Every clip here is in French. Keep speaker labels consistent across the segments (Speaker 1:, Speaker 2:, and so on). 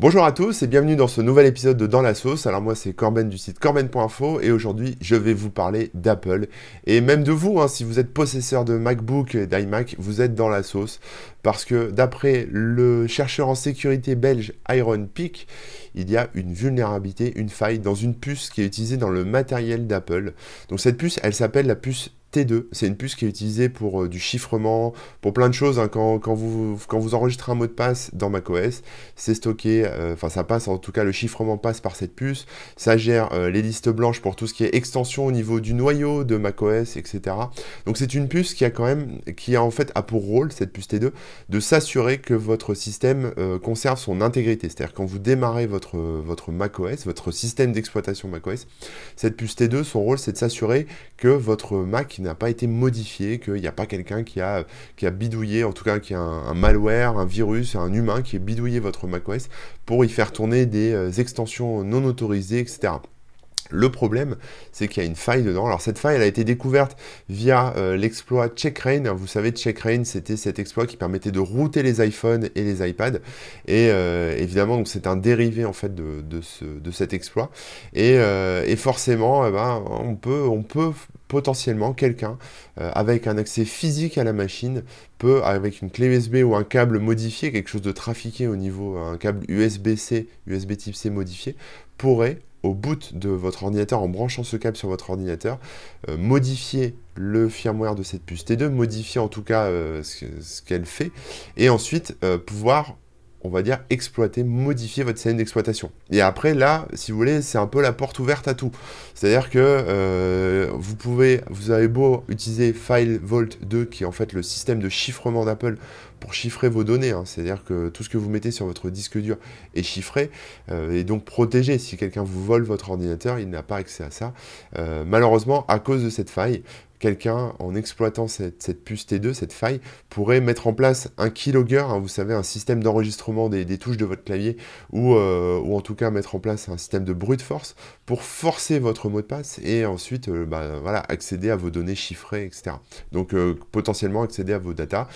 Speaker 1: Bonjour à tous et bienvenue dans ce nouvel épisode de Dans la sauce. Alors moi c'est Corben du site corben.info et aujourd'hui je vais vous parler d'Apple et même de vous hein, si vous êtes possesseur de MacBook et d'iMac, vous êtes dans la sauce parce que d'après le chercheur en sécurité belge Iron Peak, il y a une vulnérabilité, une faille dans une puce qui est utilisée dans le matériel d'Apple. Donc cette puce, elle s'appelle la puce T2. C'est une puce qui est utilisée pour euh, du chiffrement, pour plein de choses. Hein. Quand, vous, enregistrez un mot de passe dans macOS, c'est stocké, euh, enfin ça passe, en tout cas le chiffrement passe par cette puce. Ça gère euh, les listes blanches pour tout ce qui est extension au niveau du noyau de macOS, etc. Donc c'est une puce qui a quand même, qui a en fait a pour rôle, cette puce T2, de s'assurer que votre système conserve son intégrité. C'est-à-dire quand vous démarrez votre, votre macOS, votre système d'exploitation macOS, cette puce T2, son rôle c'est de s'assurer que votre Mac n'a pas été modifié, qu'il n'y a pas quelqu'un qui a, qui a bidouillé, en tout cas qui a un, malware, un virus, un humain qui a bidouillé votre macOS pour y faire tourner des euh, extensions non autorisées, etc. Le problème, c'est qu'il y a une faille dedans. Alors cette faille, elle a été découverte via euh, l'exploit CheckRain. Vous savez, CheckRain, c'était cet exploit qui permettait de router les iPhones et les iPads. Et euh, évidemment, c'est un dérivé en fait de, de, cet exploit. Et, forcément, eh ben, on, peut, on peut potentiellement quelqu'un euh, avec un accès physique à la machine peut, avec une clé USB ou un câble modifié, quelque chose de trafiqué au niveau, un câble USB-C, USB type C modifié, pourrait au bout de votre ordinateur, en branchant ce câble sur votre ordinateur, euh, modifier le firmware de cette puce T2, modifier en tout cas euh, ce, qu'elle fait, et ensuite pouvoir on va dire, exploiter, modifier votre scène d'exploitation. Et après, là, si vous voulez, c'est un peu la porte ouverte à tout. C'est-à-dire que euh, vous pouvez, vous avez beau utiliser FileVault 2, qui est en fait le système de chiffrement d'Apple pour chiffrer vos données. Hein. C'est-à-dire que tout ce que vous mettez sur votre disque dur est chiffré euh, et donc protégé. Si quelqu'un vous vole votre ordinateur, il n'a pas accès à ça. Euh, malheureusement, à cause de cette faille, quelqu'un, en exploitant cette, puce T2, cette faille, pourrait mettre en place un keylogger, hein, vous savez, un système d'enregistrement des, touches de votre clavier, ou, euh, ou, en tout cas mettre en place un système de brute force pour forcer votre mot de passe et ensuite euh, bah, voilà, accéder à vos données chiffrées, etc. Donc euh, potentiellement accéder à vos datas.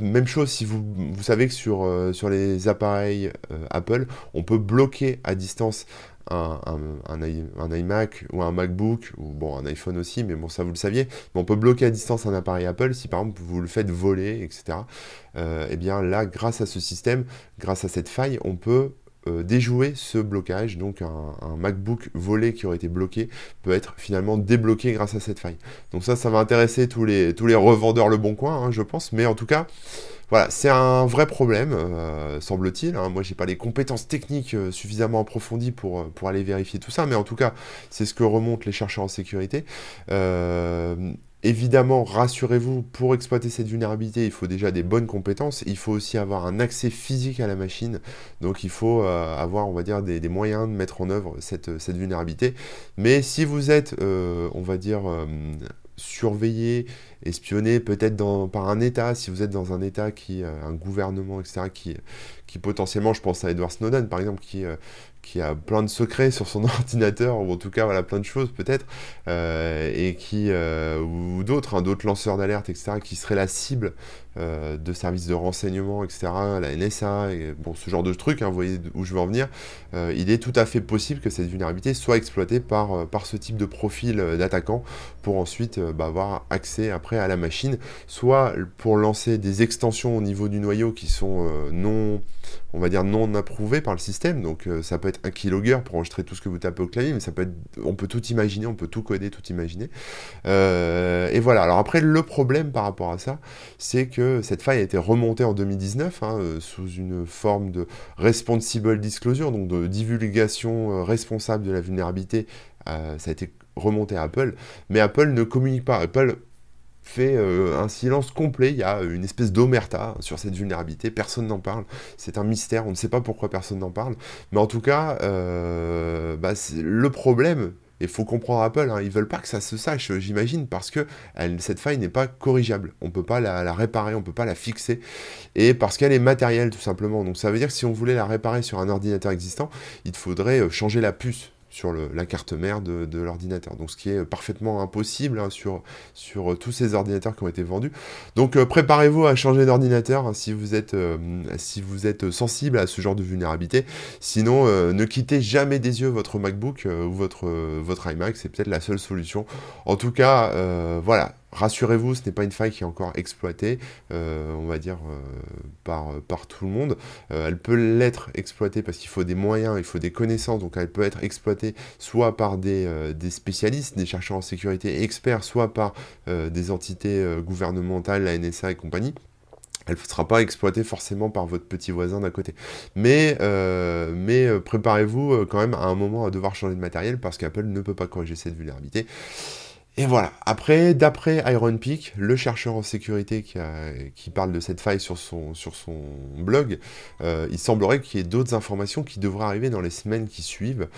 Speaker 1: même chose si vous, savez que sur les appareils Apple, on peut bloquer à distance un, iMac ou un MacBook, ou bon, un iPhone aussi, mais bon, ça vous le saviez. Mais on peut bloquer à distance un appareil Apple si par exemple vous le faites voler, etc. et euh, eh bien là, grâce à ce système, grâce à cette faille, on peut euh, déjouer ce blocage. Donc un, MacBook volé qui aurait été bloqué peut être finalement débloqué grâce à cette faille. Donc ça, ça va intéresser tous les, tous les revendeurs Le Bon Coin, hein, je pense. Mais en tout cas, voilà, c'est un vrai problème, euh, semble-t-il. Hein. Moi, j'ai pas les compétences techniques euh, suffisamment approfondies pour, euh, pour aller vérifier tout ça, mais en tout cas, c'est ce que remontent les chercheurs en sécurité. Évidemment, rassurez-vous, pour exploiter cette vulnérabilité, il faut déjà des bonnes compétences. Il faut aussi avoir un accès physique à la machine. Donc, il faut avoir, on va dire, des, moyens de mettre en œuvre cette, vulnérabilité. Mais si vous êtes, on va dire, surveiller, espionner peut-être par un État, si vous êtes dans un État qui, euh, un gouvernement, etc., qui, qui potentiellement, je pense à Edward Snowden par exemple, qui, euh, qui a plein de secrets sur son ordinateur, ou en tout cas voilà, plein de choses peut-être, euh, et qui, ou d'autres, hein, d'autres lanceurs d'alerte, etc., qui seraient la cible de services de renseignement, etc., la NSA, bon, ce genre de trucs, hein, vous voyez où je veux en venir, il est tout à fait possible que cette vulnérabilité soit exploitée par, par ce type de profil d'attaquant pour ensuite bah, avoir accès à la machine, soit pour lancer des extensions au niveau du noyau qui sont non, on va dire non approuvées par le système, donc ça peut être un keylogger pour enregistrer tout ce que vous tapez au clavier, mais ça peut être, on peut tout imaginer, on peut tout coder, tout imaginer. Euh, et voilà. Alors après, le problème par rapport à ça, c'est que cette faille a été remontée en 2019 hein, euh, sous une forme de responsible disclosure, donc de divulgation euh, responsable de la vulnérabilité. ça a été remonté à Apple, mais Apple ne communique pas. Apple fait euh, un silence complet. Il y a une espèce d'omerta sur cette vulnérabilité. Personne n'en parle. C'est un mystère. On ne sait pas pourquoi personne n'en parle. Mais en tout cas, euh, bah, le problème, il faut comprendre Apple, hein, ils veulent pas que ça se sache, j'imagine, parce que cette faille n'est pas corrigeable. On peut pas la, réparer, on peut pas la fixer, et parce qu'elle est matérielle tout simplement. Donc ça veut dire que si on voulait la réparer sur un ordinateur existant, il faudrait euh, changer la puce sur la carte mère de, l'ordinateur. Donc ce qui est parfaitement impossible hein, sur, sur tous ces ordinateurs qui ont été vendus. Donc préparez-vous à changer d'ordinateur hein, si, vous êtes, si vous êtes sensible à ce genre de vulnérabilité. Sinon, ne quittez jamais des yeux votre MacBook ou votre, votre iMac, c'est peut-être la seule solution. En tout cas, voilà, Rassurez-vous, ce n'est pas une faille qui est encore exploitée, euh, on va dire, euh, par, tout le monde. Euh, elle peut l'être exploitée parce qu'il faut des moyens, il faut des connaissances, donc elle peut être exploitée soit par des, spécialistes, des chercheurs en sécurité experts, soit par des entités gouvernementales, la NSA et compagnie elle ne sera pas exploitée forcément par votre petit voisin d'à côté. Mais préparez-vous quand même à un moment à devoir changer de matériel parce qu'Apple ne peut pas corriger cette vulnérabilité. Et voilà. Après, d'après Iron Peak, le chercheur en sécurité qui, parle de cette faille sur son, blog, euh, il semblerait qu'il y ait d'autres informations qui devraient arriver dans les semaines qui suivent.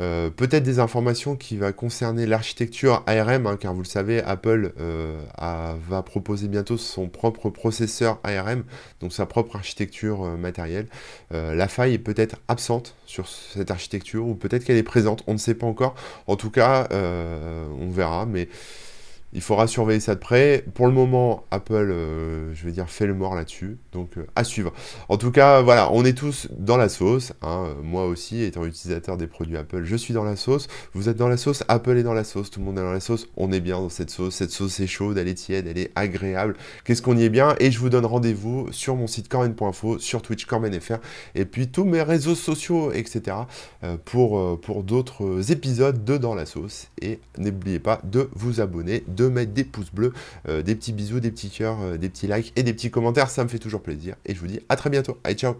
Speaker 1: Euh, peut-être des informations qui vont concerner l'architecture ARM, hein, car vous le savez, Apple euh, va proposer bientôt son propre processeur ARM, donc sa propre architecture matérielle. la faille est peut-être absente sur cette architecture, ou peut-être qu'elle est présente, on ne sait pas encore. En tout cas, on verra, mais il faudra surveiller ça de près. Pour le moment, Apple, euh, je vais dire, fait le mort là-dessus. Donc, euh, à suivre. En tout cas, voilà, on est tous dans la sauce. Hein. Moi aussi, étant utilisateur des produits Apple, je suis dans la sauce. Vous êtes dans la sauce, Apple est dans la sauce, tout le monde est dans la sauce. On est bien dans cette sauce. Cette sauce est chaude, elle est tiède, elle est agréable. Qu'est-ce qu'on y est bien? Et je vous donne rendez-vous sur mon site corben.info, sur Twitch corben.fr, et puis tous mes réseaux sociaux, etc. Euh, pour, pour d'autres épisodes de Dans la sauce. Et n'oubliez pas de vous abonner de mettre des pouces bleus, euh, des petits bisous, des petits cœurs, euh, des petits likes et des petits commentaires. Ça me fait toujours plaisir. Et je vous dis à très bientôt. Allez, ciao